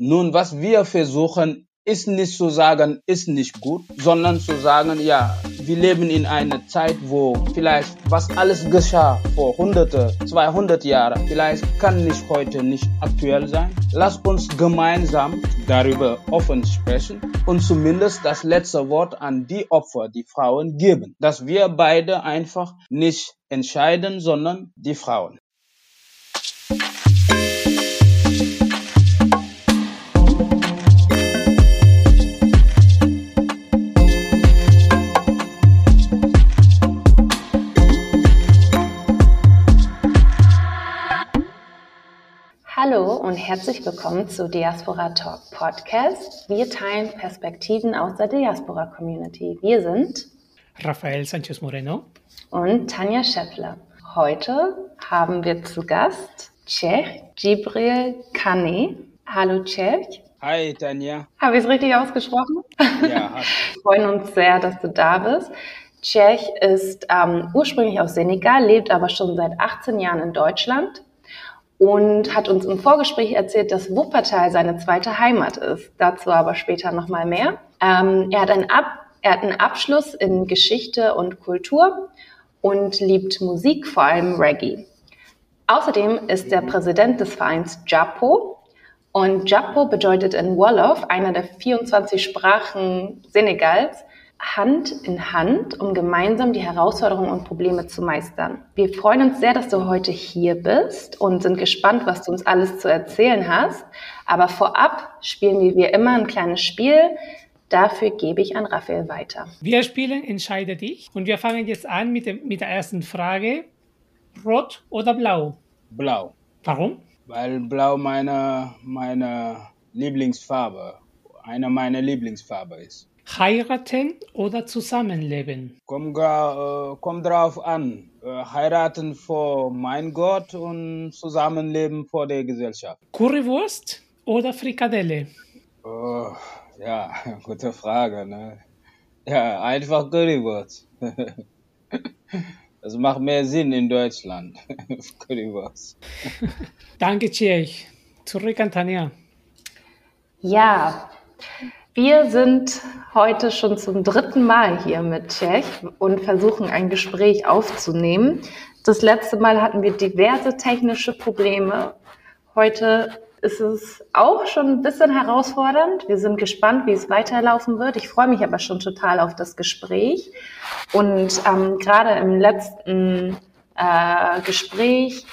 Nun, was wir versuchen, ist nicht zu sagen, ist nicht gut, sondern zu sagen, ja, wir leben in einer Zeit, wo vielleicht was alles geschah vor hunderte, 200 Jahren, vielleicht kann nicht heute nicht aktuell sein. Lass uns gemeinsam darüber offen sprechen und zumindest das letzte Wort an die Opfer, die Frauen geben, dass wir beide einfach nicht entscheiden, sondern die Frauen. Hallo und herzlich willkommen zu Diaspora Talk Podcast. Wir teilen Perspektiven aus der Diaspora Community. Wir sind Rafael Sanchez Moreno und Tanja Scheffler. Heute haben wir zu Gast Czech Gibril Kane. Hallo Czech. Hi Tanja. Habe ich es richtig ausgesprochen? Ja. Wir freuen uns sehr, dass du da bist. Czech ist ähm, ursprünglich aus Senegal, lebt aber schon seit 18 Jahren in Deutschland und hat uns im Vorgespräch erzählt, dass Wuppertal seine zweite Heimat ist. Dazu aber später nochmal mehr. Ähm, er, hat einen Ab er hat einen Abschluss in Geschichte und Kultur und liebt Musik, vor allem Reggae. Außerdem ist er Präsident des Vereins JAPO. Und JAPO bedeutet in Wolof, einer der 24 Sprachen Senegals, Hand in Hand, um gemeinsam die Herausforderungen und Probleme zu meistern. Wir freuen uns sehr, dass du heute hier bist und sind gespannt, was du uns alles zu erzählen hast. Aber vorab spielen wir wie immer ein kleines Spiel. Dafür gebe ich an Raphael weiter. Wir spielen Entscheide dich und wir fangen jetzt an mit, dem, mit der ersten Frage. Rot oder blau? Blau. Warum? Weil blau meine, meine Lieblingsfarbe, eine meiner Lieblingsfarbe ist. Heiraten oder zusammenleben? Komm, äh, komm drauf an. Äh, heiraten vor mein Gott und zusammenleben vor der Gesellschaft. Currywurst oder Frikadelle? Oh, ja, gute Frage. Ne? Ja, einfach Currywurst. Das macht mehr Sinn in Deutschland. Currywurst. Danke, Tschech. Zurück an Tanja. Ja, wir sind heute schon zum dritten Mal hier mit Tschech und versuchen ein Gespräch aufzunehmen. Das letzte Mal hatten wir diverse technische Probleme. Heute ist es auch schon ein bisschen herausfordernd. Wir sind gespannt, wie es weiterlaufen wird. Ich freue mich aber schon total auf das Gespräch. Und ähm, gerade im letzten äh, Gespräch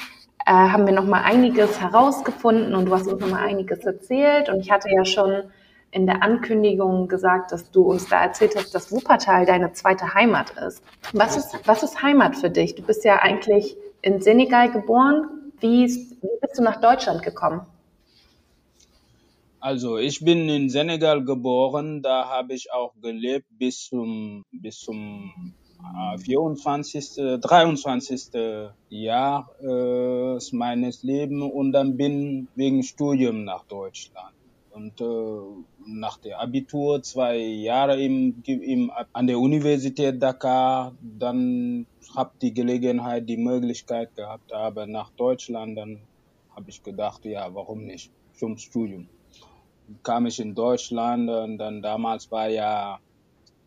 äh, haben wir noch mal einiges herausgefunden und du hast uns noch mal einiges erzählt. Und ich hatte ja schon in der Ankündigung gesagt, dass du uns da erzählt hast, dass Wuppertal deine zweite Heimat ist. Was ist, was ist Heimat für dich? Du bist ja eigentlich in Senegal geboren. Wie, wie bist du nach Deutschland gekommen? Also ich bin in Senegal geboren, da habe ich auch gelebt bis zum, bis zum äh, 24., 23. Jahr äh, meines Lebens und dann bin wegen Studium nach Deutschland. Und äh, nach dem Abitur zwei Jahre im, im, an der Universität Dakar, dann habe die Gelegenheit, die Möglichkeit gehabt, aber nach Deutschland, dann habe ich gedacht, ja, warum nicht zum Studium. Kam ich in Deutschland und dann damals war ja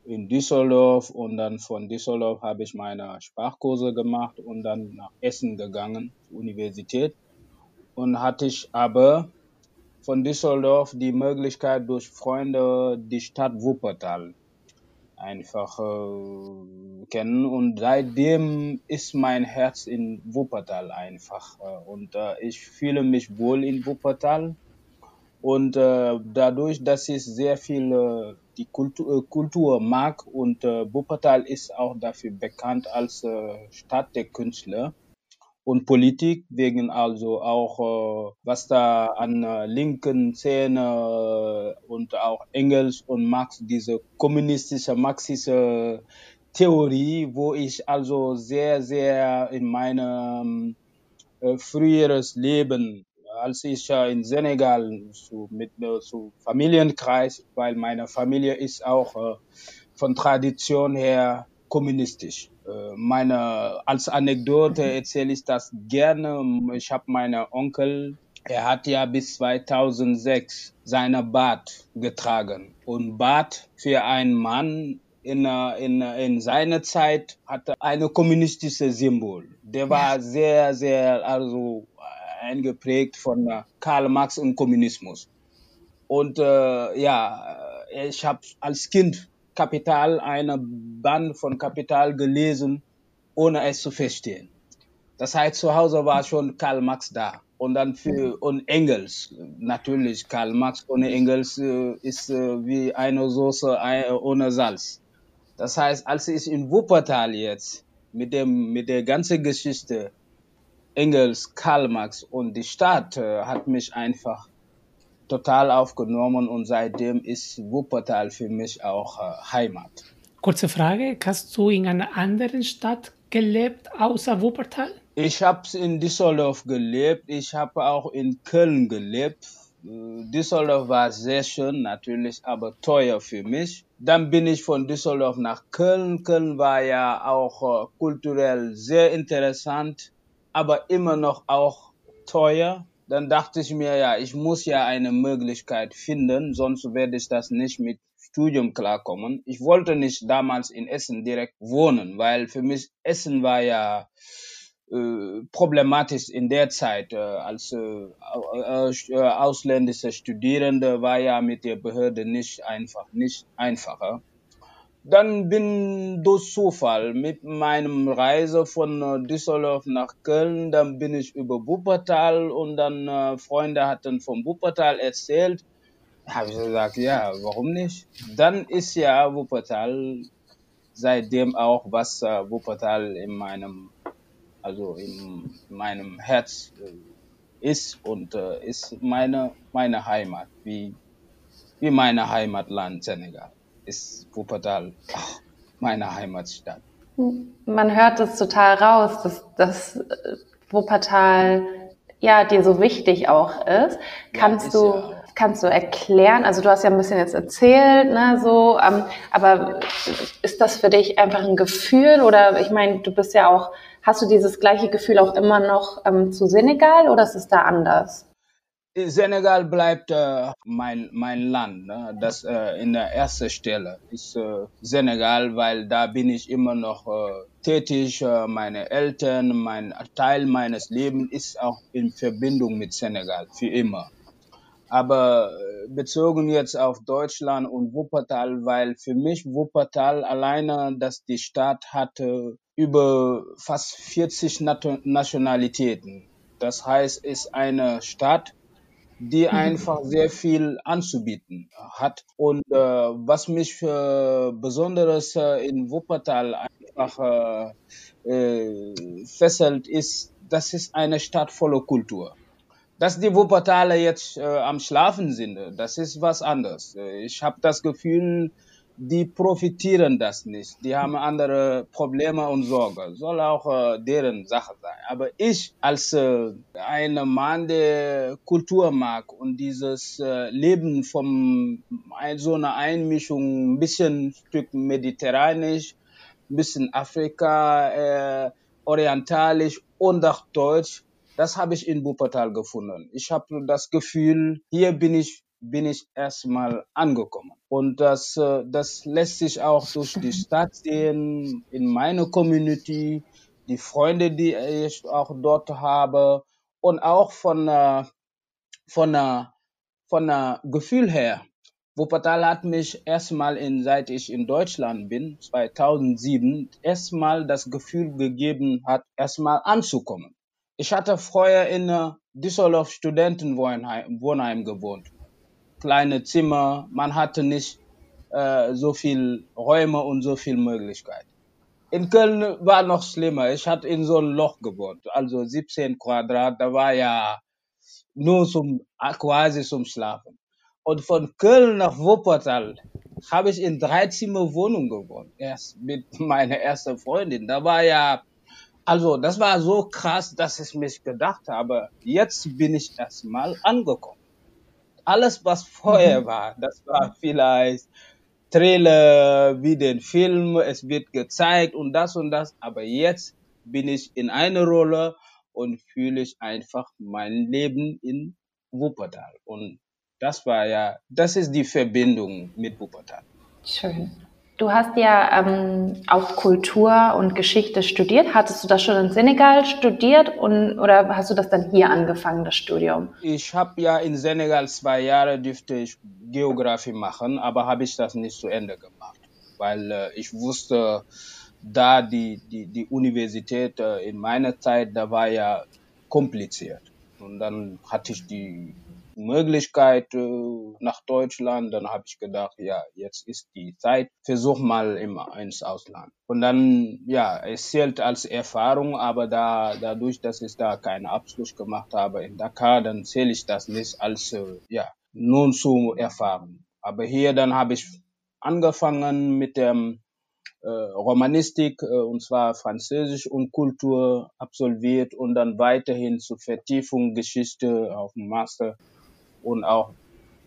in Düsseldorf und dann von Düsseldorf habe ich meine Sprachkurse gemacht und dann nach Essen gegangen, Universität. Und hatte ich aber von Düsseldorf die Möglichkeit durch Freunde die Stadt Wuppertal einfach äh, kennen. Und seitdem ist mein Herz in Wuppertal einfach äh, und äh, ich fühle mich wohl in Wuppertal. Und äh, dadurch, dass ich sehr viel äh, die Kultur, äh, Kultur mag und äh, Wuppertal ist auch dafür bekannt als äh, Stadt der Künstler und Politik, wegen also auch, äh, was da an äh, linken Szene äh, und auch Engels und Marx, diese kommunistische, marxische Theorie, wo ich also sehr, sehr in meinem äh, früheres Leben, als ich äh, in Senegal zu, mit äh, zu Familienkreis, weil meine Familie ist auch äh, von Tradition her kommunistisch. Äh, meine, als Anekdote erzähle ich das gerne. Ich habe meinen Onkel er hat ja bis 2006 seine Bart getragen. Und Bart für einen Mann in, in, in seiner Zeit hatte eine kommunistische Symbol. Der war sehr, sehr, also eingeprägt von Karl Marx und Kommunismus. Und äh, ja, ich habe als Kind Kapital, eine Band von Kapital gelesen, ohne es zu verstehen. Das heißt, zu Hause war schon Karl Marx da. Und dann für und Engels, natürlich Karl Marx ohne Engels äh, ist äh, wie eine Soße äh, ohne Salz. Das heißt, als ich in Wuppertal jetzt mit dem mit der ganzen Geschichte Engels, Karl Marx und die Stadt äh, hat mich einfach total aufgenommen und seitdem ist Wuppertal für mich auch äh, Heimat. Kurze Frage, hast du in einer anderen Stadt gelebt außer Wuppertal? Ich habe in Düsseldorf gelebt, ich habe auch in Köln gelebt. Düsseldorf war sehr schön, natürlich, aber teuer für mich. Dann bin ich von Düsseldorf nach Köln. Köln war ja auch äh, kulturell sehr interessant, aber immer noch auch teuer. Dann dachte ich mir, ja, ich muss ja eine Möglichkeit finden, sonst werde ich das nicht mit Studium klarkommen. Ich wollte nicht damals in Essen direkt wohnen, weil für mich Essen war ja äh, problematisch in der Zeit. Äh, als äh, äh, ausländische Studierende war ja mit der Behörde nicht einfach, nicht einfacher. Dann bin durch Zufall mit meinem Reise von äh, Düsseldorf nach Köln, dann bin ich über Wuppertal und dann äh, Freunde hatten von Wuppertal erzählt. Habe ich gesagt, ja, warum nicht? Dann ist ja Wuppertal seitdem auch was äh, Wuppertal in meinem also in meinem Herz äh, ist und äh, ist meine, meine Heimat, wie, wie meine Heimatland Senegal, ist Wuppertal meine Heimatstadt. Man hört es total raus, dass, dass Wuppertal ja dir so wichtig auch ist. Kannst ja, du ja kannst du erklären? Also du hast ja ein bisschen jetzt erzählt, ne, so, ähm, aber ist das für dich einfach ein Gefühl oder ich meine, du bist ja auch Hast du dieses gleiche Gefühl auch immer noch ähm, zu Senegal oder ist es da anders? Senegal bleibt äh, mein, mein Land. Ne? Das äh, in der ersten Stelle ist äh, Senegal, weil da bin ich immer noch äh, tätig. Äh, meine Eltern, mein Teil meines Lebens ist auch in Verbindung mit Senegal für immer. Aber äh, bezogen jetzt auf Deutschland und Wuppertal, weil für mich Wuppertal alleine, dass die Stadt hatte über fast 40 Nationalitäten. Das heißt, es ist eine Stadt, die mhm. einfach sehr viel anzubieten hat. Und äh, was mich äh, besonderes äh, in Wuppertal einfach äh, äh, fesselt, ist, das ist eine Stadt voller Kultur. Dass die Wuppertaler jetzt äh, am Schlafen sind, das ist was anderes. Ich habe das Gefühl, die profitieren das nicht. Die haben andere Probleme und Sorgen. Soll auch äh, deren Sache sein. Aber ich als äh, ein Mann, der Kultur mag und dieses äh, Leben von so einer Einmischung, ein bisschen Stück mediterranisch, ein bisschen Afrika, äh, orientalisch und auch deutsch, das habe ich in Wuppertal gefunden. Ich habe das Gefühl, hier bin ich bin ich erstmal angekommen. Und das, äh, das lässt sich auch durch die Stadt sehen, in meiner Community, die Freunde, die ich auch dort habe und auch von, äh, von, äh, von Gefühl her. Wuppertal hat mich erstmal, in, seit ich in Deutschland bin, 2007, erstmal das Gefühl gegeben hat, erstmal anzukommen. Ich hatte vorher in Düsseldorf Studentenwohnheim gewohnt kleine Zimmer, man hatte nicht äh, so viel Räume und so viel Möglichkeit. In Köln war noch schlimmer. Ich hatte in so einem Loch gewohnt, also 17 Quadrat. Da war ja nur zum quasi zum Schlafen. Und von Köln nach Wuppertal habe ich in drei Zimmer Wohnung gewohnt. Erst mit meiner ersten Freundin. Da war ja, also das war so krass, dass ich mich gedacht habe, jetzt bin ich erstmal angekommen alles, was vorher mhm. war, das war vielleicht Trailer wie den Film, es wird gezeigt und das und das, aber jetzt bin ich in einer Rolle und fühle ich einfach mein Leben in Wuppertal. Und das war ja, das ist die Verbindung mit Wuppertal. Schön. Du hast ja ähm, auch Kultur und Geschichte studiert. Hattest du das schon in Senegal studiert und, oder hast du das dann hier angefangen, das Studium? Ich habe ja in Senegal zwei Jahre dürfte ich Geografie machen, aber habe ich das nicht zu Ende gemacht, weil äh, ich wusste, da die, die, die Universität äh, in meiner Zeit, da war ja kompliziert. Und dann hatte ich die Möglichkeit äh, nach Deutschland. Dann habe ich gedacht, ja, jetzt ist die Zeit. Versuch mal im, ins Ausland. Und dann, ja, es zählt als Erfahrung, aber da, dadurch, dass ich da keinen Abschluss gemacht habe in Dakar, dann zähle ich das nicht als, äh, ja, nun zu Erfahrung. Aber hier dann habe ich angefangen mit dem äh, Romanistik, äh, und zwar Französisch und Kultur absolviert und dann weiterhin zur Vertiefung Geschichte auf dem Master und auch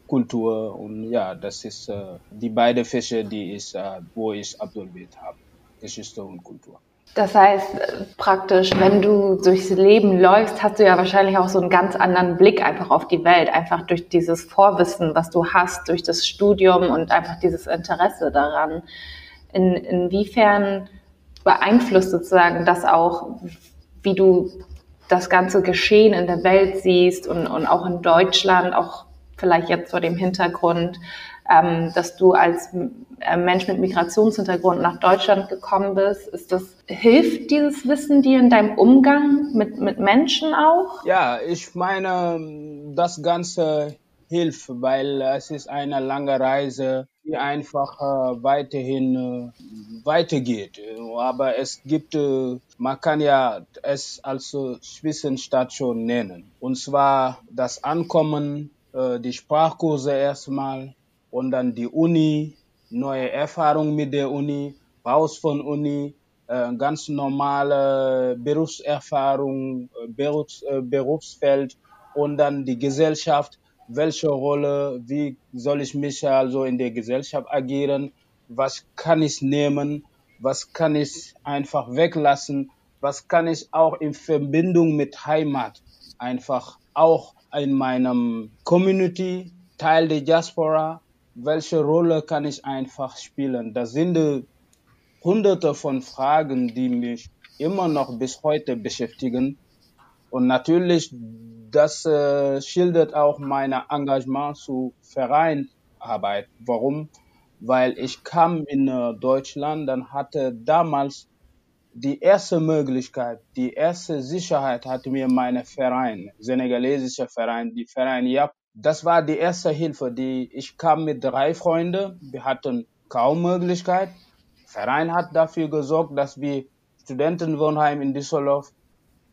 Kultur und ja, das ist äh, die beiden Fächer, die ich, äh, wo ich absolviert habe, Geschichte und Kultur. Das heißt äh, praktisch, wenn du durchs Leben läufst, hast du ja wahrscheinlich auch so einen ganz anderen Blick einfach auf die Welt, einfach durch dieses Vorwissen, was du hast, durch das Studium und einfach dieses Interesse daran. In, inwiefern beeinflusst sozusagen das auch, wie du das ganze Geschehen in der Welt siehst und, und auch in Deutschland, auch vielleicht jetzt vor dem Hintergrund, ähm, dass du als äh, Mensch mit Migrationshintergrund nach Deutschland gekommen bist. Ist das, hilft dieses Wissen dir in deinem Umgang mit, mit Menschen auch? Ja, ich meine, das Ganze hilft, weil es ist eine lange Reise, die einfach äh, weiterhin äh, weitergeht. Aber es gibt, äh, man kann ja es als Zwischenstation nennen. Und zwar das Ankommen, die Sprachkurse erstmal und dann die Uni, neue Erfahrungen mit der Uni, raus von Uni, ganz normale Berufserfahrung, Berufs, Berufsfeld und dann die Gesellschaft welche Rolle, wie soll ich mich also in der Gesellschaft agieren, was kann ich nehmen, was kann ich einfach weglassen, was kann ich auch in Verbindung mit Heimat einfach auch in meinem Community, Teil der Diaspora, welche Rolle kann ich einfach spielen? Das sind hunderte von Fragen, die mich immer noch bis heute beschäftigen. Und natürlich das äh, schildert auch mein Engagement zu Vereinarbeit. Warum? Weil ich kam in äh, Deutschland, dann hatte damals die erste Möglichkeit, die erste Sicherheit hatte mir mein Verein, senegalesischer Verein, die Verein JAP. Das war die erste Hilfe, die ich kam mit drei Freunden. Wir hatten kaum Möglichkeit. Verein hat dafür gesorgt, dass wir Studentenwohnheim in Düsseldorf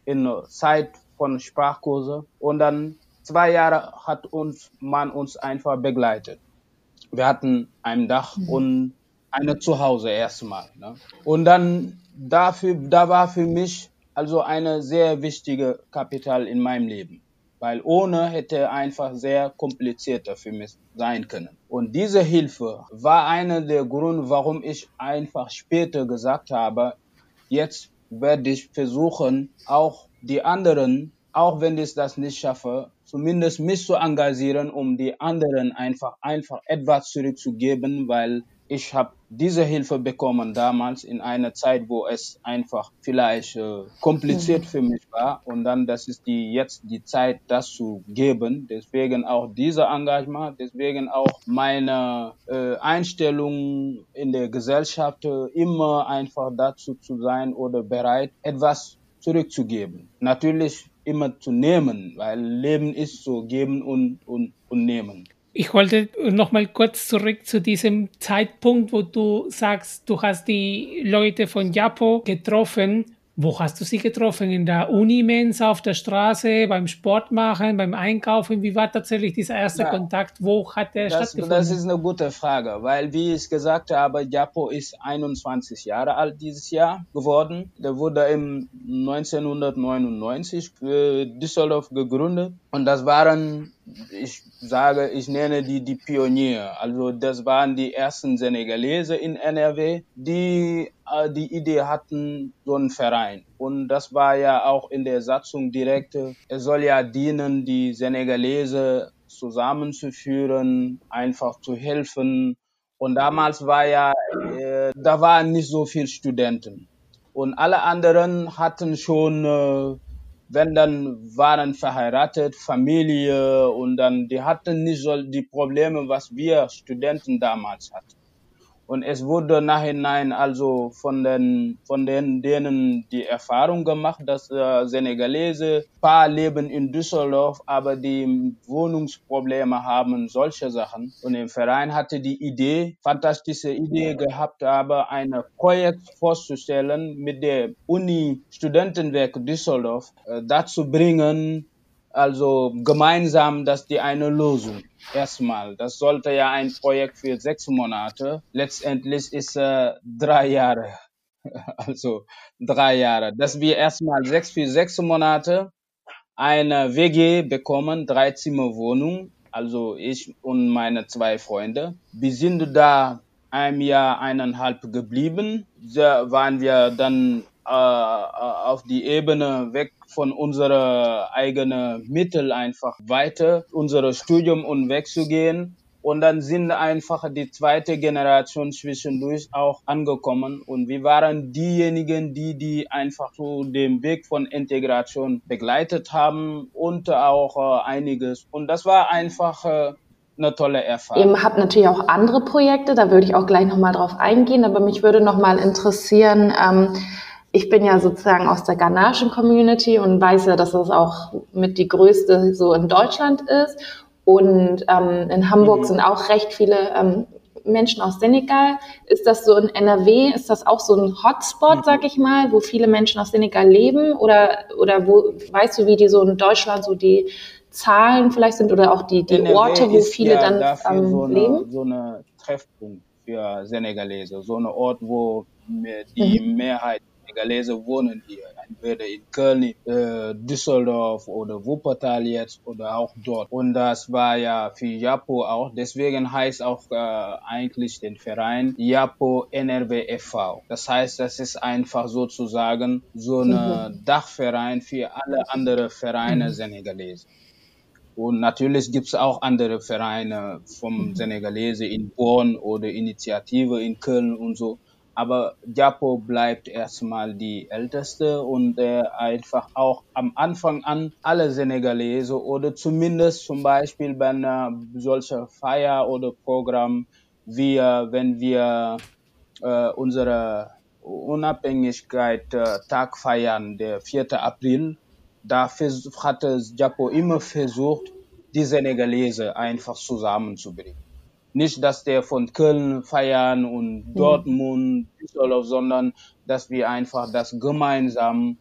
in Zeit von Sprachkurse und dann zwei Jahre hat uns man uns einfach begleitet. Wir hatten ein Dach mhm. und eine Zuhause erstmal. Ne? Und dann dafür, da war für mich also eine sehr wichtige Kapital in meinem Leben, weil ohne hätte einfach sehr komplizierter für mich sein können. Und diese Hilfe war einer der Gründe, warum ich einfach später gesagt habe, jetzt werde ich versuchen, auch die anderen, auch wenn ich das nicht schaffe, zumindest mich zu engagieren, um die anderen einfach, einfach etwas zurückzugeben, weil ich habe diese Hilfe bekommen damals in einer Zeit, wo es einfach vielleicht äh, kompliziert mhm. für mich war. Und dann, das ist die jetzt die Zeit, das zu geben. Deswegen auch dieser Engagement, deswegen auch meine äh, Einstellung in der Gesellschaft, äh, immer einfach dazu zu sein oder bereit, etwas zurückzugeben. Natürlich immer zu nehmen, weil Leben ist so geben und, und, und nehmen. Ich wollte noch mal kurz zurück zu diesem Zeitpunkt, wo du sagst, du hast die Leute von Japo getroffen wo hast du sie getroffen? In der Unimensa, auf der Straße, beim Sport machen, beim Einkaufen? Wie war tatsächlich dieser erste ja, Kontakt? Wo hat der das, stattgefunden? Das ist eine gute Frage, weil, wie ich gesagt habe, Japo ist 21 Jahre alt dieses Jahr geworden. Der wurde im 1999 für Düsseldorf gegründet Und das waren, ich sage, ich nenne die die Pionier. Also das waren die ersten Senegalese in NRW, die äh, die Idee hatten, so einen Verein. Und das war ja auch in der Satzung direkt, es soll ja dienen, die Senegalese zusammenzuführen, einfach zu helfen. Und damals war ja, äh, da waren nicht so viele Studenten. Und alle anderen hatten schon äh, wenn dann waren verheiratet, Familie und dann die hatten nicht so die Probleme, was wir Studenten damals hatten. Und es wurde nachhinein also von den, von den, denen die Erfahrung gemacht, dass äh, Senegalese paar leben in Düsseldorf, aber die Wohnungsprobleme haben, solche Sachen. Und im Verein hatte die Idee, fantastische Idee gehabt, aber ein Projekt vorzustellen mit der Uni Studentenwerk Düsseldorf äh, dazu bringen, also gemeinsam, dass die eine Lösung erstmal. Das sollte ja ein Projekt für sechs Monate. Letztendlich ist äh, drei Jahre. Also drei Jahre. Dass wir erstmal sechs für sechs Monate eine WG bekommen, drei Zimmer Wohnung. Also ich und meine zwei Freunde. Wir sind da ein Jahr, eineinhalb geblieben. Da waren wir dann auf die Ebene weg von unserer eigenen Mittel einfach weiter, unser Studium und wegzugehen. Und dann sind einfach die zweite Generation zwischendurch auch angekommen. Und wir waren diejenigen, die die einfach so den Weg von Integration begleitet haben und auch äh, einiges. Und das war einfach äh, eine tolle Erfahrung. Ihr habt natürlich auch andere Projekte, da würde ich auch gleich nochmal drauf eingehen, aber mich würde nochmal interessieren, ähm, ich bin ja sozusagen aus der ghanaischen Community und weiß ja, dass das auch mit die größte so in Deutschland ist. Und ähm, in Hamburg mhm. sind auch recht viele ähm, Menschen aus Senegal. Ist das so in NRW? Ist das auch so ein Hotspot, mhm. sag ich mal, wo viele Menschen aus Senegal leben? Oder, oder wo, weißt du, wie die so in Deutschland so die Zahlen vielleicht sind oder auch die, die Orte, wo viele ja dann ähm, so eine, leben? So eine Treffpunkt für Senegalese, so ein Ort, wo die mhm. Mehrheit Senegalese wohnen hier, entweder in Köln, äh, Düsseldorf oder Wuppertal jetzt oder auch dort. Und das war ja für Japo auch. Deswegen heißt auch äh, eigentlich den Verein Japo NRW e.V. Das heißt, das ist einfach sozusagen so ein mhm. Dachverein für alle anderen Vereine mhm. Senegalese. Und natürlich gibt es auch andere Vereine vom mhm. Senegalese in Bonn oder Initiative in Köln und so aber Japo bleibt erstmal die älteste und äh, einfach auch am Anfang an alle Senegalese oder zumindest zum Beispiel bei einer solcher Feier oder Programm, wie wenn wir äh, unsere Unabhängigkeit äh, Tag feiern, der 4. April, da hatte Japo immer versucht, die Senegalese einfach zusammenzubringen nicht, dass der von Köln feiern und mhm. Dortmund, Düsseldorf, sondern dass wir einfach das gemeinsam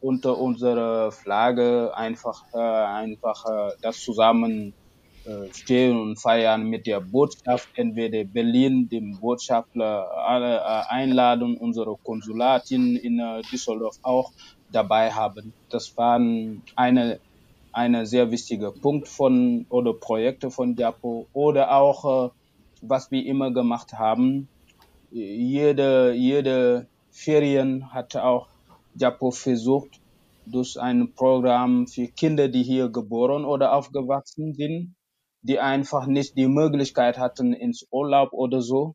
unter unserer Flagge einfach, äh, einfach äh, das zusammen äh, stehen und feiern mit der Botschaft, entweder Berlin, dem Botschafter alle äh, einladen, unsere Konsulatin in äh, Düsseldorf auch dabei haben. Das waren eine ein sehr wichtiger Punkt von oder Projekte von Japo oder auch, äh, was wir immer gemacht haben. Jede, jede Ferien hat auch Japo versucht, durch ein Programm für Kinder, die hier geboren oder aufgewachsen sind, die einfach nicht die Möglichkeit hatten ins Urlaub oder so.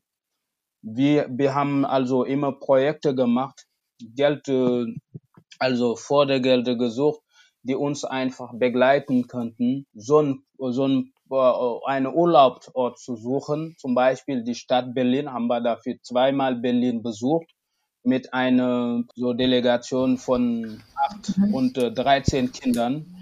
Wir, wir haben also immer Projekte gemacht, Geld, äh, also Fördergelder gesucht die uns einfach begleiten könnten, so ein, so ein äh, einen Urlaubsort zu suchen. Zum Beispiel die Stadt Berlin haben wir dafür zweimal Berlin besucht mit einer so Delegation von acht mhm. und äh, 13 Kindern,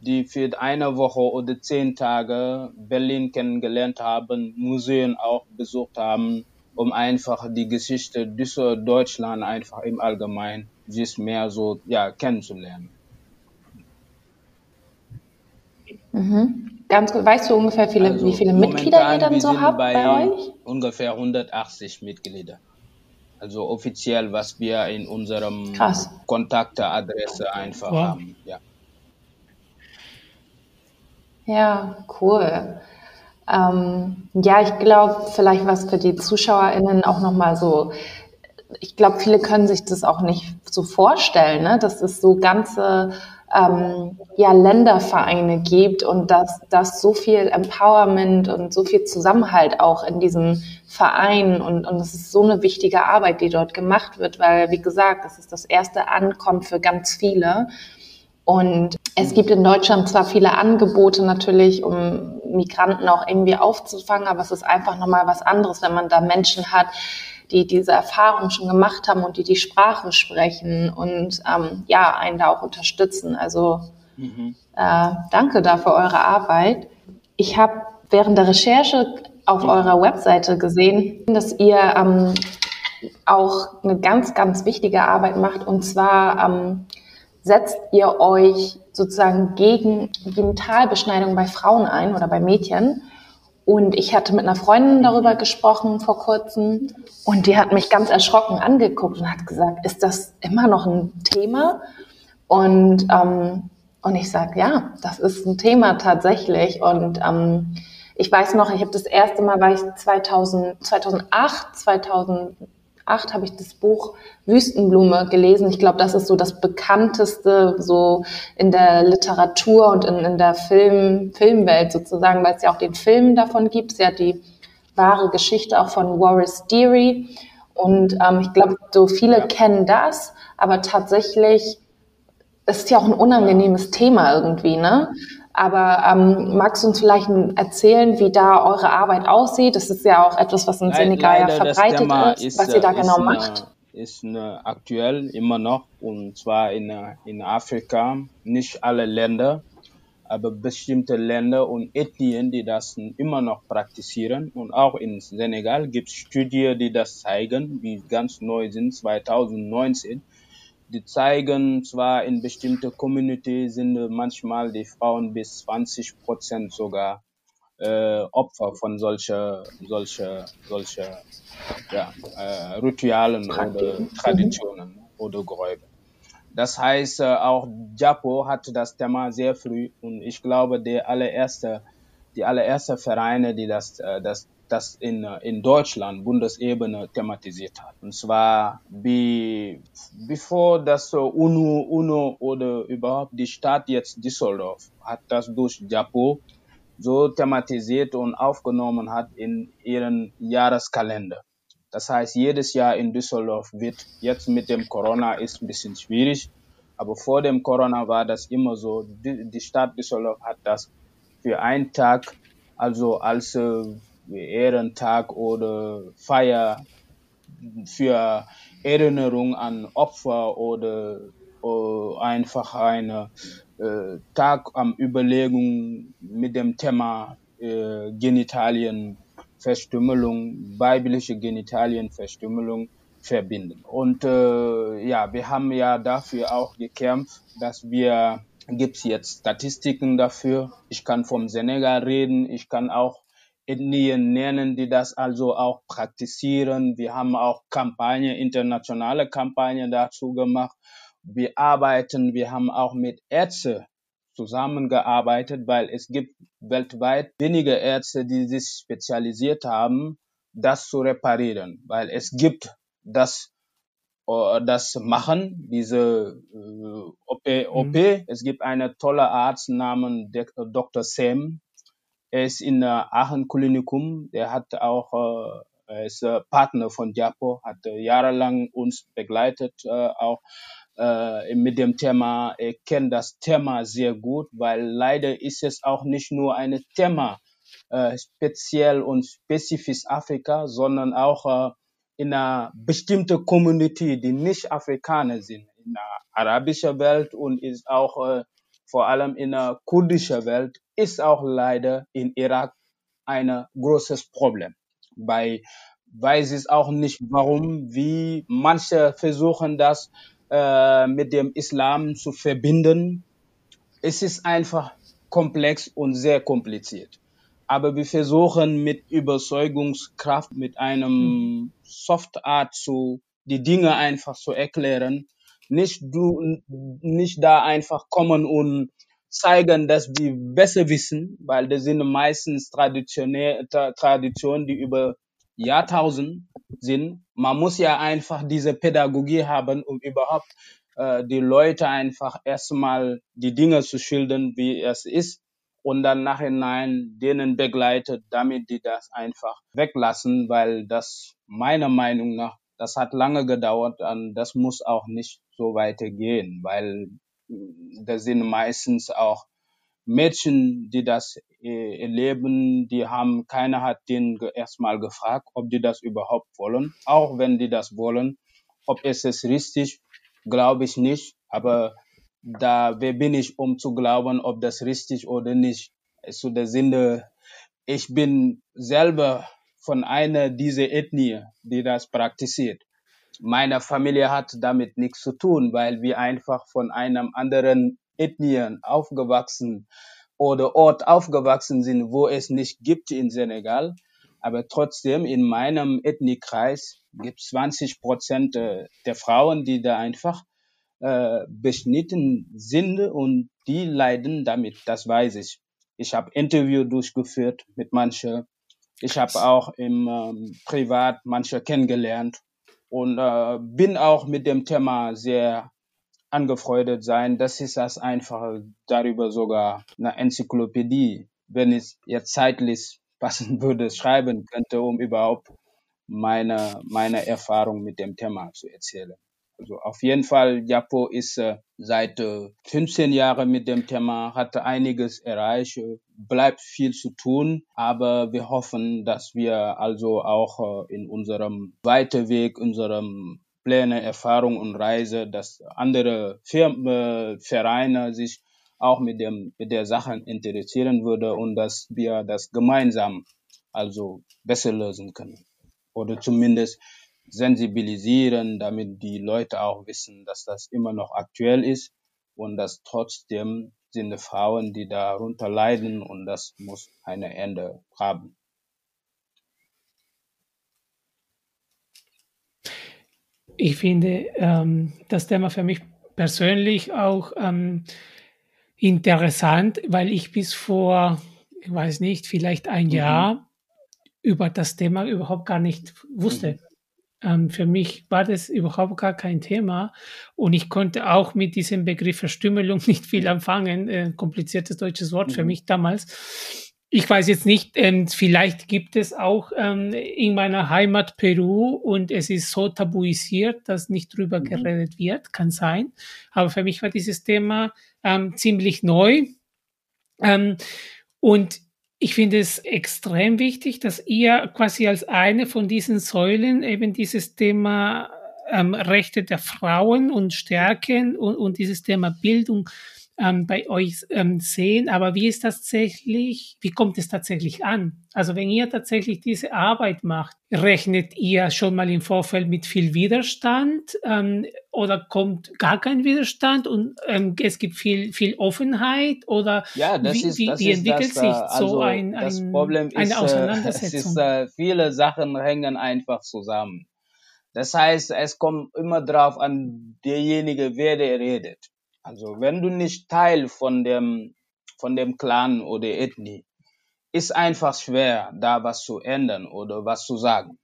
die für eine Woche oder zehn Tage Berlin kennengelernt haben, Museen auch besucht haben, um einfach die Geschichte Deutschland einfach im Allgemeinen sich mehr so ja kennenzulernen. Mhm. Ganz gut. Weißt du ungefähr, viele, also wie viele Mitglieder ihr dann so habt bei, bei, euch? Ungefähr 180 Mitglieder. Also offiziell, was wir in unserem Kontaktadresse einfach wow. haben. Ja. Ja, cool. Ähm, ja, ich glaube, vielleicht was für die ZuschauerInnen auch nochmal so, ich glaube, viele können sich das auch nicht so vorstellen, ne? dass es so ganze ähm, ja, Ländervereine gibt und dass, dass so viel Empowerment und so viel Zusammenhalt auch in diesem Verein und, und es ist so eine wichtige Arbeit, die dort gemacht wird, weil, wie gesagt, das ist das erste Ankommen für ganz viele. Und es gibt in Deutschland zwar viele Angebote natürlich, um Migranten auch irgendwie aufzufangen, aber es ist einfach nochmal was anderes, wenn man da Menschen hat, die diese Erfahrung schon gemacht haben und die die Sprache sprechen und ähm, ja, einen da auch unterstützen. Also mhm. äh, danke dafür eure Arbeit. Ich habe während der Recherche auf mhm. eurer Webseite gesehen, dass ihr ähm, auch eine ganz, ganz wichtige Arbeit macht und zwar ähm, setzt ihr euch sozusagen gegen Genitalbeschneidung bei Frauen ein oder bei Mädchen. Und ich hatte mit einer Freundin darüber gesprochen vor kurzem und die hat mich ganz erschrocken angeguckt und hat gesagt, ist das immer noch ein Thema? Und, ähm, und ich sage, ja, das ist ein Thema tatsächlich. Und ähm, ich weiß noch, ich habe das erste Mal, war ich 2000, 2008, 2000, 2008 habe ich das Buch Wüstenblume gelesen. Ich glaube, das ist so das bekannteste so in der Literatur und in, in der Film, Filmwelt sozusagen, weil es ja auch den Film davon gibt. Es ja die wahre Geschichte auch von Wallace Deary. Und ähm, ich glaube, so viele ja. kennen das, aber tatsächlich ist es ja auch ein unangenehmes Thema irgendwie, ne? Aber ähm, magst du uns vielleicht erzählen, wie da eure Arbeit aussieht? Das ist ja auch etwas, was in Senegal ja verbreitet ist, ist, was ihr da genau eine, macht. Ist eine, aktuell immer noch und zwar in, in Afrika, nicht alle Länder, aber bestimmte Länder und Ethnien, die das immer noch praktizieren. Und auch in Senegal gibt es Studien, die das zeigen, die ganz neu sind, 2019 die zeigen zwar in bestimmte Community sind manchmal die Frauen bis 20 Prozent sogar äh, Opfer von solcher solcher solcher ja, äh, Ritualen oder Traditionen mhm. oder Gräuben. Das heißt, äh, auch Japo hatte das Thema sehr früh und ich glaube, der allererste, die allererste Vereine, die das, äh, das das in, in Deutschland Bundesebene thematisiert hat. Und zwar wie, bevor das UNO, UNO oder überhaupt die Stadt jetzt Düsseldorf hat das durch JAPO so thematisiert und aufgenommen hat in ihren Jahreskalender. Das heißt, jedes Jahr in Düsseldorf wird jetzt mit dem Corona ist ein bisschen schwierig, aber vor dem Corona war das immer so. Die, die Stadt Düsseldorf hat das für einen Tag, also als äh, Ehrentag oder Feier für Erinnerung an Opfer oder, oder einfach eine äh, Tag am Überlegung mit dem Thema äh, Genitalienverstümmelung, weibliche Genitalienverstümmelung verbinden. Und äh, ja, wir haben ja dafür auch gekämpft, dass wir gibt es jetzt Statistiken dafür. Ich kann vom Senegal reden, ich kann auch Ethnien nennen, die das also auch praktizieren. Wir haben auch Kampagne, internationale Kampagne dazu gemacht. Wir arbeiten, wir haben auch mit Ärzten zusammengearbeitet, weil es gibt weltweit wenige Ärzte, die sich spezialisiert haben, das zu reparieren, weil es gibt das äh, das machen, diese äh, OP, OP. Mhm. Es gibt eine tolle Arzt namens Dr. Sam, er ist in äh, Aachen Klinikum. Der hat auch, äh, er ist äh, Partner von Diapo, hat jahrelang uns begleitet, auch mit dem Thema. Er kennt das Thema sehr gut, weil leider ist es auch nicht nur ein Thema speziell und spezifisch Afrika, sondern auch in einer bestimmten Community, die nicht Afrikaner sind, in der arabischen Welt und ist auch vor allem in der kurdischen Welt, ist auch leider in Irak ein großes Problem. Bei weiß es auch nicht warum, wie manche versuchen das äh, mit dem Islam zu verbinden. Es ist einfach komplex und sehr kompliziert. Aber wir versuchen mit Überzeugungskraft, mit einem Soft Art zu, die Dinge einfach zu erklären nicht du, nicht da einfach kommen und zeigen, dass wir besser wissen, weil das sind meistens Traditionä- Tra- Traditionen, die über Jahrtausend sind. Man muss ja einfach diese Pädagogie haben, um überhaupt äh, die Leute einfach erstmal die Dinge zu schildern, wie es ist und dann nachhinein denen begleitet, damit die das einfach weglassen, weil das meiner Meinung nach, das hat lange gedauert und das muss auch nicht so weitergehen, weil mm, das sind meistens auch Mädchen, die das äh, erleben, die haben, keiner hat ge- erstmal gefragt, ob die das überhaupt wollen. Auch wenn die das wollen, ob es ist richtig, glaube ich nicht. Aber da, wer bin ich, um zu glauben, ob das richtig oder nicht? Also der Sinne, ich bin selber von einer dieser Ethnie, die das praktiziert. Meine Familie hat damit nichts zu tun, weil wir einfach von einem anderen Ethnien aufgewachsen oder Ort aufgewachsen sind, wo es nicht gibt in Senegal. Aber trotzdem in meinem Ethniekreis gibt es 20 Prozent äh, der Frauen, die da einfach äh, beschnitten sind und die leiden damit, das weiß ich. Ich habe Interview durchgeführt mit manchen. Ich habe auch im ähm, Privat manche kennengelernt und äh, bin auch mit dem Thema sehr angefreundet sein. Das ist das Einfache, darüber sogar eine Enzyklopädie, wenn es jetzt zeitlich passen würde, schreiben könnte, um überhaupt meine, meine Erfahrung mit dem Thema zu erzählen. Also auf jeden Fall, Japo ist äh, seit äh, 15 Jahren mit dem Thema, hat einiges erreicht, äh, bleibt viel zu tun, aber wir hoffen, dass wir also auch äh, in unserem Weiterweg, unserem Pläne, Erfahrung und Reise, dass andere Firmen, äh, Vereine sich auch mit dem mit der Sache interessieren würde und dass wir das gemeinsam also besser lösen können oder zumindest sensibilisieren, damit die Leute auch wissen, dass das immer noch aktuell ist und dass trotzdem sind Frauen, die darunter leiden und das muss ein Ende haben. Ich finde ähm, das Thema für mich persönlich auch ähm, interessant, weil ich bis vor, ich weiß nicht, vielleicht ein Mhm. Jahr über das Thema überhaupt gar nicht wusste. Mhm. Ähm, für mich war das überhaupt gar kein Thema und ich konnte auch mit diesem Begriff Verstümmelung nicht viel anfangen. Äh, kompliziertes deutsches Wort für Mhm. mich damals. Ich weiß jetzt nicht, ähm, vielleicht gibt es auch ähm, in meiner Heimat Peru und es ist so tabuisiert, dass nicht drüber Mhm. geredet wird, kann sein. Aber für mich war dieses Thema ähm, ziemlich neu. Ähm, und ich finde es extrem wichtig, dass ihr quasi als eine von diesen Säulen eben dieses Thema ähm, Rechte der Frauen und Stärken und, und dieses Thema Bildung ähm, bei euch ähm, sehen. Aber wie ist das tatsächlich, wie kommt es tatsächlich an? Also wenn ihr tatsächlich diese Arbeit macht, rechnet ihr schon mal im Vorfeld mit viel Widerstand ähm, oder kommt gar kein Widerstand und ähm, es gibt viel, viel Offenheit oder Ja, das wie, ist, wie, das wie entwickelt das, äh, sich so also ein, das ein, Problem eine ist, äh, Auseinandersetzung? ist, äh, viele Sachen hängen einfach zusammen. Das heißt, es kommt immer drauf an, derjenige, wer der redet. Also, wenn du nicht Teil von dem, von dem Clan oder Ethnie, ist einfach schwer, da was zu ändern oder was zu sagen.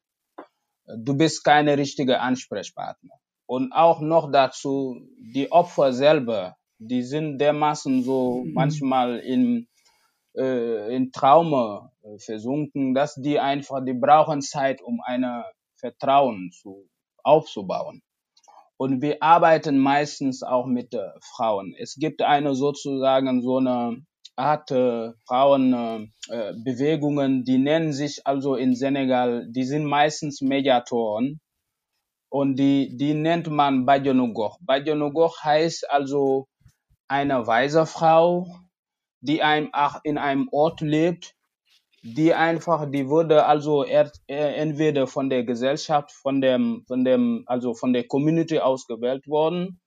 Du bist keine richtige Ansprechpartner. Und auch noch dazu, die Opfer selber, die sind dermaßen so Mhm. manchmal in, äh, in Trauma äh, versunken, dass die einfach, die brauchen Zeit, um eine Vertrauen zu, aufzubauen. Und wir arbeiten meistens auch mit äh, Frauen. Es gibt eine sozusagen so eine Art äh, Frauenbewegungen, äh, Bewegungen, die nennen sich also in Senegal, die sind meistens Mediatoren und die, die nennt man Bajonogoch. Bajonogoch heißt also eine weise Frau, die einem in einem Ort lebt, die einfach, die wurde also entweder von der Gesellschaft, von dem, von dem, also von der Community ausgewählt worden,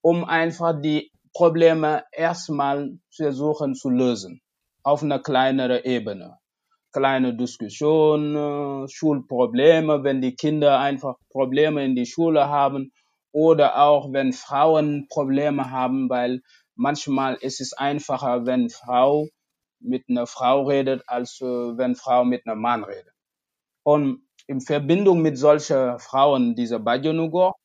um einfach die Probleme erstmal zu versuchen zu lösen, auf einer kleineren Ebene. Kleine Diskussion, äh, Schulprobleme, wenn die Kinder einfach Probleme in die Schule haben oder auch wenn Frauen Probleme haben, weil manchmal ist es einfacher, wenn Frau mit einer Frau redet, als äh, wenn Frau mit einem Mann redet. Und in Verbindung mit solchen Frauen dieser Bajonugor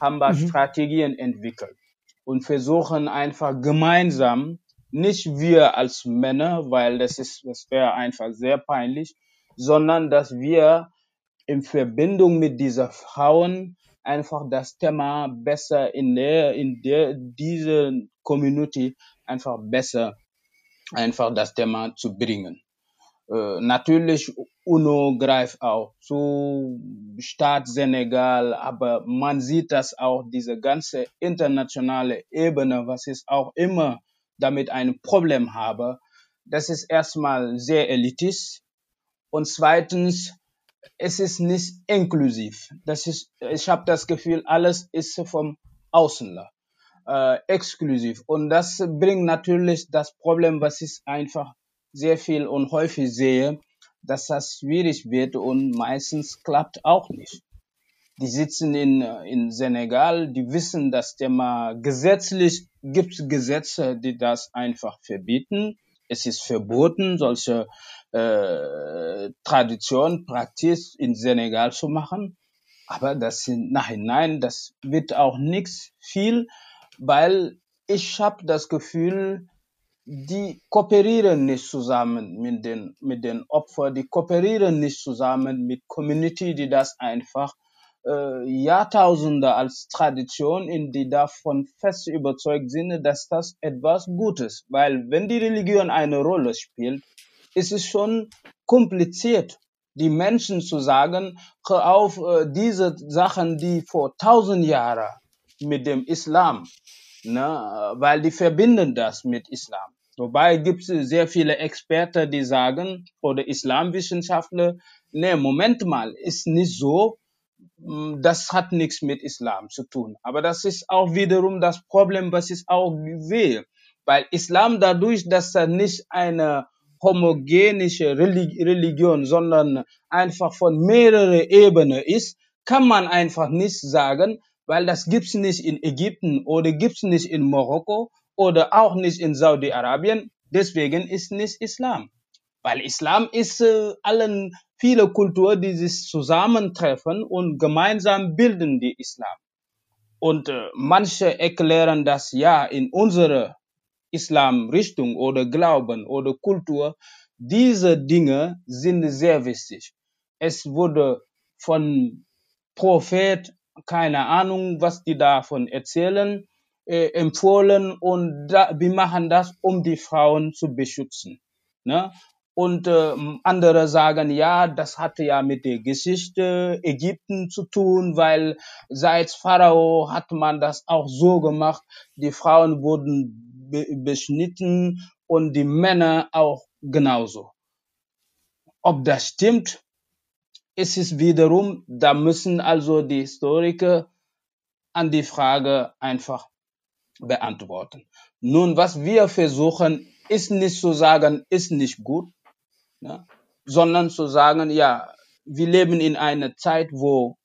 haben wir Mhm. Strategien entwickelt und versuchen einfach gemeinsam, nicht wir als Männer, weil das ist, das wäre einfach sehr peinlich, sondern dass wir in Verbindung mit dieser Frauen einfach das Thema besser in der, in der, diese Community einfach besser einfach das Thema zu bringen. Äh, natürlich, UNO greift auch zu, Staat Senegal, aber man sieht, dass auch diese ganze internationale Ebene, was ich auch immer damit ein Problem habe, das ist erstmal sehr elitisch und zweitens, es ist nicht inklusiv. Das ist, ich habe das Gefühl, alles ist vom Außenland äh, exklusiv. Und das bringt natürlich das Problem, was ich einfach sehr viel und häufig sehe, dass das schwierig wird und meistens klappt auch nicht. Die sitzen in, in Senegal, die wissen das Thema gesetzlich gibt es Gesetze, die das einfach verbieten. Es ist verboten, solche äh, Tradition, Praxis in Senegal zu machen. Aber das sind nachhinein, das wird auch nichts viel, weil ich habe das Gefühl, die kooperieren nicht zusammen mit den, mit den Opfern, die kooperieren nicht zusammen mit Community, die das einfach äh, Jahrtausende als Tradition, in die davon fest überzeugt sind, dass das etwas Gutes, weil wenn die Religion eine Rolle spielt, ist es schon kompliziert, die Menschen zu sagen, hör auf, äh, diese Sachen, die vor tausend Jahren mit dem Islam, ne, weil die verbinden das mit Islam. Wobei gibt es sehr viele Experten, die sagen, oder Islamwissenschaftler, ne, Moment mal, ist nicht so, Mm, das hat nichts mit Islam zu tun. Aber das ist auch wiederum das Problem, was ich auch sehe. Weil Islam dadurch, dass er nicht eine homogenische Reli- Religion, sondern einfach von mehreren Ebenen ist, kann man einfach nicht sagen, weil das gibt's nicht in Ägypten oder gibt's nicht in Marokko oder auch nicht in Saudi-Arabien. Deswegen ist nicht Islam. Weil Islam ist äh, allen viele Kulturen, die sich zusammentreffen und gemeinsam bilden die Islam. Und äh, manche erklären das ja in unserer Islamrichtung oder Glauben oder Kultur. Diese Dinge sind sehr wichtig. Es wurde von Prophet, keine Ahnung, was die davon erzählen, äh, empfohlen und da, wir machen das, um die Frauen zu beschützen. Ne? Und äh, andere sagen, ja, das hatte ja mit der Geschichte Ägypten zu tun, weil seit Pharao hat man das auch so gemacht. Die Frauen wurden be beschnitten und die Männer auch genauso. Ob das stimmt, ist es wiederum, da müssen also die Historiker an die Frage einfach beantworten. Nun, was wir versuchen, ist nicht zu sagen, ist nicht gut, ne? sondern zu sagen, ja, wir leben in einer Zeit, wo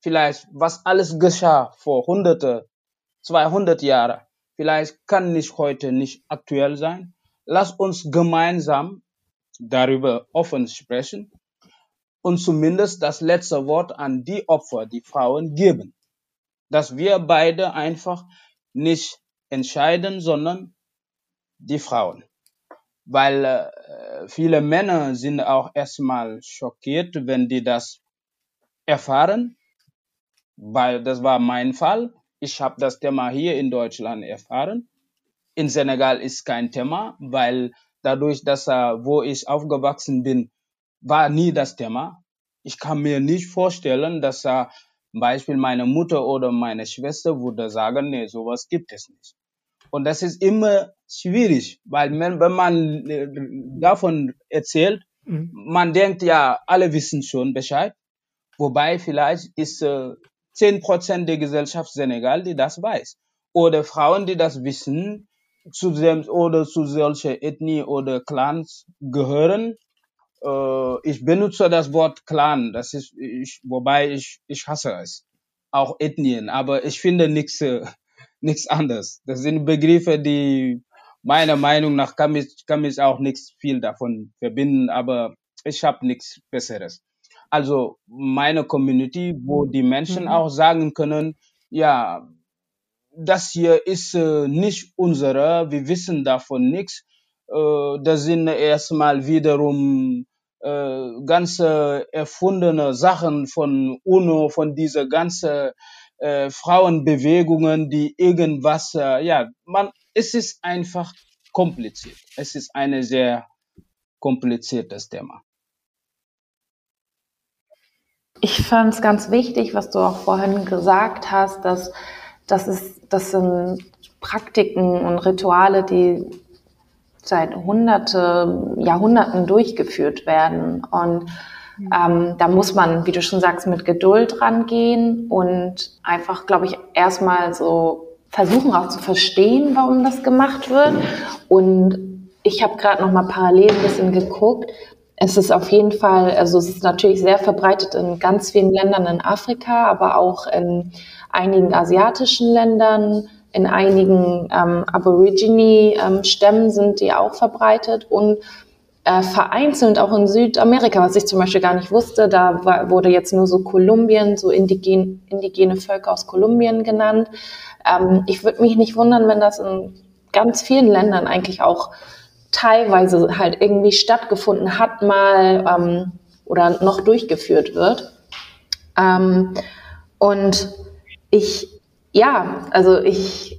vielleicht was alles geschah vor hunderte, 200 Jahre, vielleicht kann nicht heute nicht aktuell sein. Lass uns gemeinsam darüber offen sprechen und zumindest das letzte Wort an die Opfer, die Frauen geben. Dass wir beide einfach nicht entscheiden, sondern die Frauen. Weil äh, viele Männer sind auch erstmal schockiert, wenn die das erfahren, weil das war mein Fall. Ich habe das Thema hier in Deutschland erfahren. In Senegal ist kein Thema, weil dadurch, dass äh, wo ich aufgewachsen bin, war nie das Thema. Ich kann mir nicht vorstellen, dass äh, zum Beispiel meine Mutter oder meine Schwester würde sagen, nee, sowas gibt es nicht. Und das ist immer schwierig, weil wenn, wenn man äh, davon erzählt, Mhm. man denkt ja, alle wissen schon Bescheid. Wobei vielleicht ist äh, 10% der Gesellschaft Senegal, die das weiß. Oder Frauen, die das wissen, zu dem oder zu solcher Ethnie oder Clans gehören. Äh, ich benutze das Wort Clan, das ist, ich, wobei ich, ich hasse es. Auch Ethnien, aber ich finde nichts äh, nichts anderes. Das sind Begriffe, die meiner Meinung nach kann mich, kann mich auch nichts viel davon verbinden, aber ich habe nichts Besseres. Also meine Community, wo die Menschen Mhm. auch sagen können, ja, das hier ist äh, nicht unsere, wir wissen davon nichts. Äh, das sind erstmal wiederum äh, ganze erfundene Sachen von UNO, von dieser ganzen äh, Frauenbewegungen, die irgendwas, äh, ja, man, es ist einfach kompliziert. Es ist ein sehr kompliziertes Thema. Ich fand es ganz wichtig, was du auch vorhin gesagt hast, dass, dass es, das sind Praktiken und Rituale, die seit hunderte, Jahrhunderten durchgeführt werden. Und ähm, da muss man, wie du schon sagst, mit Geduld rangehen und einfach, glaube ich, erstmal so versuchen auch zu verstehen, warum das gemacht wird. Und ich habe gerade noch mal parallel ein bisschen geguckt. Es ist auf jeden Fall, also es ist natürlich sehr verbreitet in ganz vielen Ländern in Afrika, aber auch in einigen asiatischen Ländern, in einigen ähm, Aborigine-Stämmen sind die auch verbreitet und äh, vereinzelt auch in Südamerika, was ich zum Beispiel gar nicht wusste. Da war, wurde jetzt nur so Kolumbien, so indigen, indigene Völker aus Kolumbien genannt. Ähm, ich würde mich nicht wundern, wenn das in ganz vielen Ländern eigentlich auch teilweise halt irgendwie stattgefunden hat mal ähm, oder noch durchgeführt wird. Ähm, und ich, ja, also ich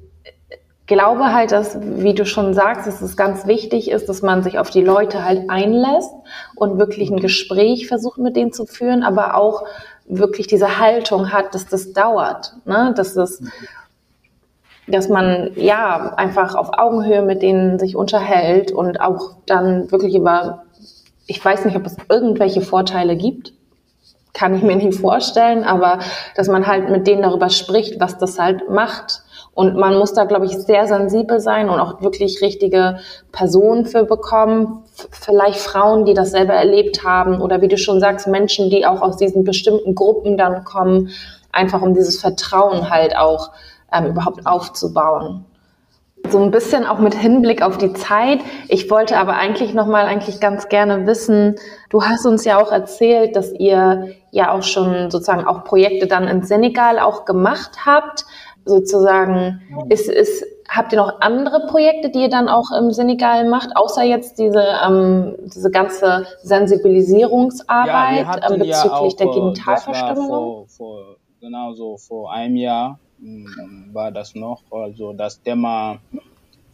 glaube halt, dass, wie du schon sagst, dass es ganz wichtig ist, dass man sich auf die Leute halt einlässt und wirklich ein Gespräch versucht mit denen zu führen, aber auch wirklich diese Haltung hat, dass das dauert, ne? dass das, dass man ja einfach auf Augenhöhe mit denen sich unterhält und auch dann wirklich über, ich weiß nicht, ob es irgendwelche Vorteile gibt, kann ich mir nicht vorstellen, aber dass man halt mit denen darüber spricht, was das halt macht. Und man muss da, glaube ich, sehr sensibel sein und auch wirklich richtige Personen für bekommen. Vielleicht Frauen, die das selber erlebt haben oder wie du schon sagst, Menschen, die auch aus diesen bestimmten Gruppen dann kommen, einfach um dieses Vertrauen halt auch ähm, überhaupt aufzubauen. So ein bisschen auch mit Hinblick auf die Zeit. Ich wollte aber eigentlich nochmal eigentlich ganz gerne wissen, du hast uns ja auch erzählt, dass ihr ja auch schon sozusagen auch Projekte dann in Senegal auch gemacht habt. Sozusagen, ist, ist, habt ihr noch andere Projekte, die ihr dann auch im Senegal macht, außer jetzt diese, ähm, diese ganze Sensibilisierungsarbeit Ja, ähm, hatten ja bezüglich auch, der Genitalverstümmelung? vor, vor, genau so vor einem Jahr war das noch, also das Thema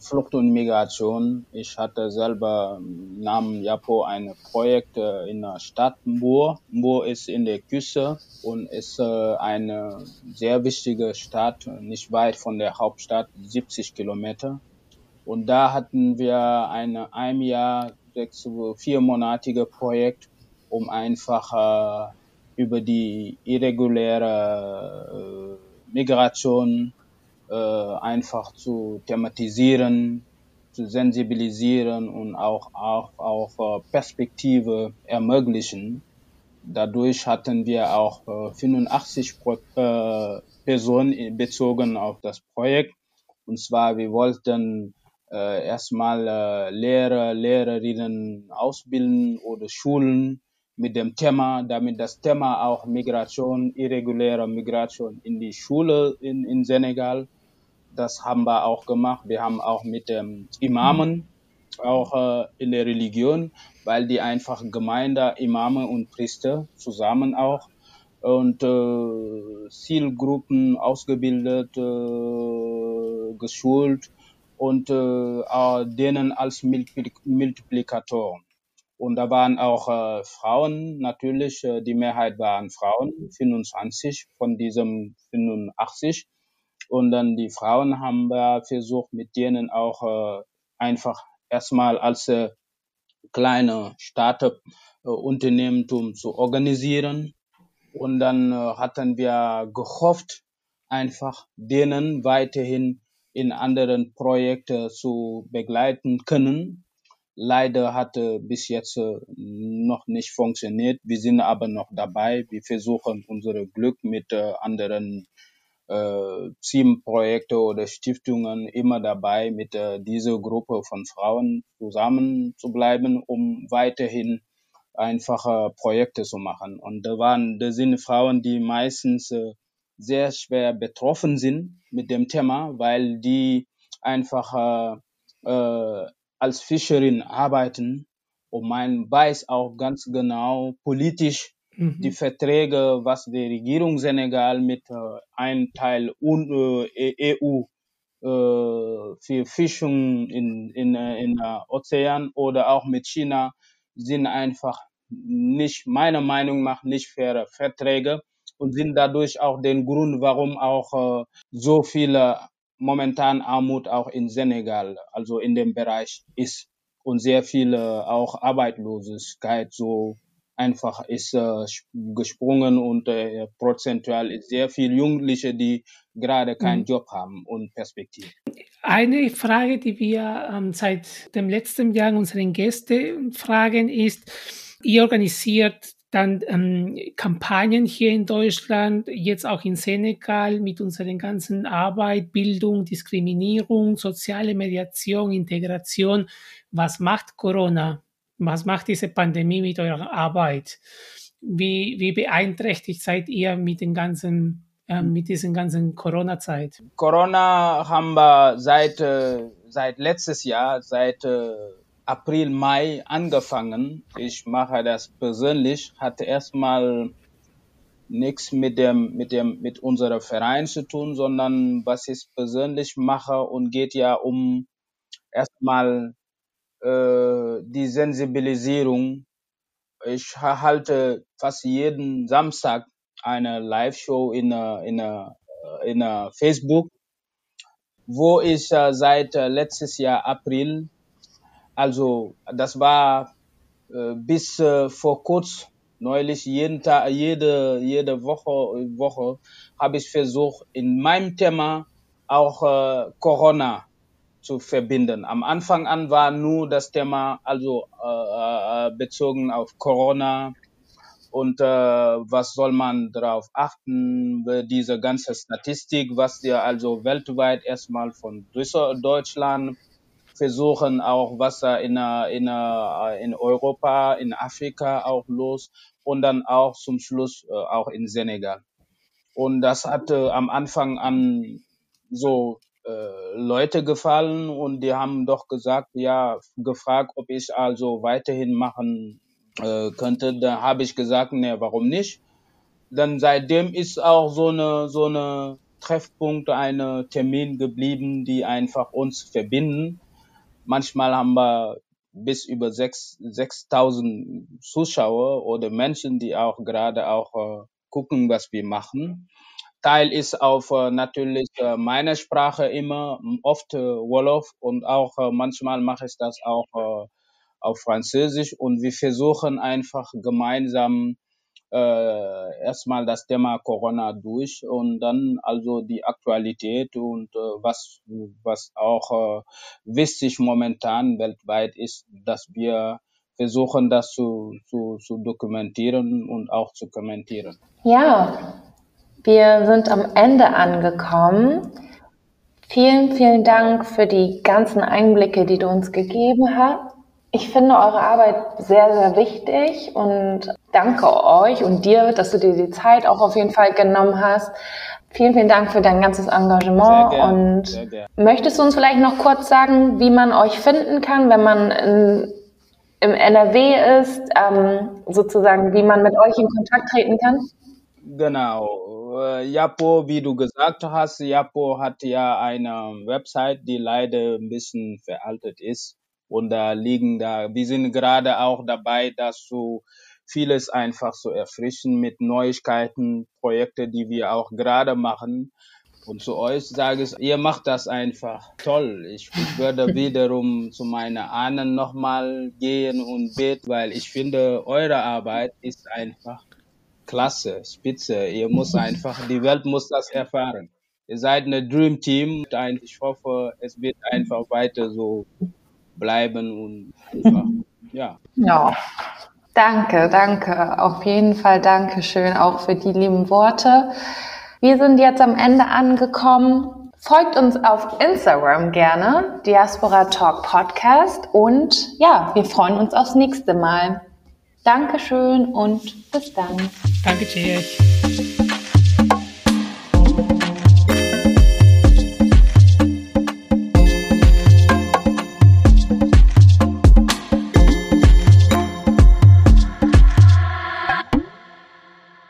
Flucht und Migration. Ich hatte selber mm, namens Japo ein Projekt äh, in der Stadt Mbur. Mbur ist in der Küste und ist äh, eine sehr wichtige Stadt, nicht weit von der Hauptstadt, 70 Kilometer. Und da hatten wir ein ein Jahr, sechs, viermonatige Projekt, um einfach äh, über die irreguläre Migration äh, einfach zu thematisieren, zu sensibilisieren und auch, auch, auch äh, Perspektive ermöglichen. Dadurch hatten wir auch äh, 85 Pro, äh, Personen bezogen auf das Projekt. Und zwar, wir wollten äh, erstmal äh, Lehrer, Lehrerinnen ausbilden oder schulen mit dem Thema, damit das Thema auch Migration, irreguläre Migration in die Schule in, in Senegal. Das haben wir auch gemacht. Wir haben auch mit dem Imamen auch äh, in der Religion, weil die einfach Gemeinde, Imame und Priester zusammen auch und äh, Zielgruppen ausgebildet, äh, geschult und äh, denen als Multiplik Multiplikator. Und da waren auch äh, Frauen natürlich, äh, die Mehrheit waren Frauen, 25 von diesem 85. Und dann die Frauen haben wir versucht, mit denen auch äh, einfach erstmal als äh, kleine Startup-Unternehmentum zu organisieren. Und dann äh, hatten wir gehofft, einfach denen weiterhin in anderen Projekten zu begleiten können. Leider hatte bis jetzt äh, noch nicht funktioniert. Wir sind aber noch dabei. Wir versuchen unser Glück mit äh, anderen äh, Teamprojekte oder Stiftungen immer dabei, mit äh, dieser Gruppe von Frauen zusammen zu bleiben, um weiterhin einfache Projekte zu machen. Und da waren, da sind Frauen, die meistens äh, sehr schwer betroffen sind mit dem Thema, weil die einfach äh, äh, als Fischerin arbeiten und man weiß auch ganz genau politisch Mhm. die Verträge, was die Regierung Senegal mit äh, einem Teil UN, äh, EU äh, für Fischung in, in, äh, in äh, Ozean oder auch mit China sind einfach nicht, meiner Meinung nach, nicht faire Verträge und sind dadurch auch den Grund, warum auch äh, so viele momentan Armut auch in Senegal, also in dem Bereich ist und sehr viele auch Arbeitslosigkeit so einfach ist äh, gesprungen und äh, prozentual ist sehr viel Jugendliche, die gerade keinen Mhm. Job haben und Perspektive. Eine Frage, die wir ähm, seit dem letzten Jahr unseren Gästen fragen, ist, ihr organisiert dann ähm, Kampagnen hier in Deutschland, jetzt auch in Senegal mit unseren ganzen Arbeit, Bildung, Diskriminierung, soziale Mediation, Integration. Was macht Corona? Was macht diese Pandemie mit eurer Arbeit? Wie, wie beeinträchtigt seid ihr mit den ganzen, ähm, mit diesen ganzen Corona-Zeit? Corona haben wir seit, äh, seit letztes Jahr, seit äh, April, Mai angefangen. Ich mache das persönlich, hatte erstmal nichts mit dem, mit dem, mit unserem Verein zu tun, sondern was ich persönlich mache und geht ja um erstmal äh, die Sensibilisierung. Ich ha- halte fast jeden Samstag eine Live-Show in, in, in äh, Facebook, wo ich äh, seit äh, letztes Jahr April, also das war äh, bis äh, vor kurz neulich jeden Tag, jede jede Woche Woche habe ich versucht in meinem Thema auch äh, Corona zu verbinden. Am Anfang an war nur das Thema also äh, äh, bezogen auf Corona und äh, was soll man darauf achten, diese ganze Statistik, was wir also weltweit erstmal von Deutschland versuchen, auch was in, äh, in, äh, in Europa, in Afrika auch los und dann auch zum Schluss äh, auch in Senegal. Und das hatte am Anfang an so äh, Leute gefallen und die haben doch gesagt, ja, gefragt, ob ich also weiterhin machen äh, könnte. Da habe ich gesagt, ne, warum nicht? Dann seitdem ist auch so eine so eine Treffpunkt, eine Termin geblieben, die einfach uns verbinden. Manchmal haben wir bis über sechs 6000 Zuschauer oder Menschen, die auch gerade auch äh, gucken, was wir machen. Teil ist auf äh, natürlich äh, meine Sprache immer, oft äh, Wolof und auch äh, manchmal mache ich das auch äh, auf Französisch und wir versuchen einfach gemeinsam äh, erstmal das Thema Corona durch und dann also die Aktualität und äh, was was auch äh, wichtig momentan weltweit ist, dass wir versuchen, das zu, zu, zu dokumentieren und auch zu kommentieren. Ja, wir sind am Ende angekommen. Vielen, vielen Dank für die ganzen Einblicke, die du uns gegeben hast. Ich finde eure Arbeit sehr, sehr wichtig und danke euch und dir, dass du dir die Zeit auch auf jeden Fall genommen hast. Vielen, vielen Dank für dein ganzes Engagement gern, und möchtest du uns vielleicht noch kurz sagen, wie man euch finden kann, wenn man in, im NRW ist, ähm, sozusagen, wie man mit euch in Kontakt treten kann? Genau. Äh, Japo, wie du gesagt hast, Japo hat ja eine Website, die leider ein bisschen veraltet ist. Und da liegen da, wir sind gerade auch dabei, das so vieles einfach zu erfrischen mit Neuigkeiten, Projekte, die wir auch gerade machen. Und zu euch sage ich, ihr macht das einfach toll. Ich, würde wiederum zu meinen Ahnen nochmal gehen und beten, weil ich finde, eure Arbeit ist einfach klasse, spitze. Ihr müsst einfach, die Welt muss das erfahren. Ihr seid eine Dream Team. Und Ich hoffe, es wird einfach weiter so bleiben und einfach, ja. Ja. Danke, danke. Auf jeden Fall danke schön auch für die lieben Worte. Wir sind jetzt am Ende angekommen. Folgt uns auf Instagram gerne, Diaspora Talk Podcast. Und ja, wir freuen uns aufs nächste Mal. Dankeschön und bis dann. Danke, Tschech.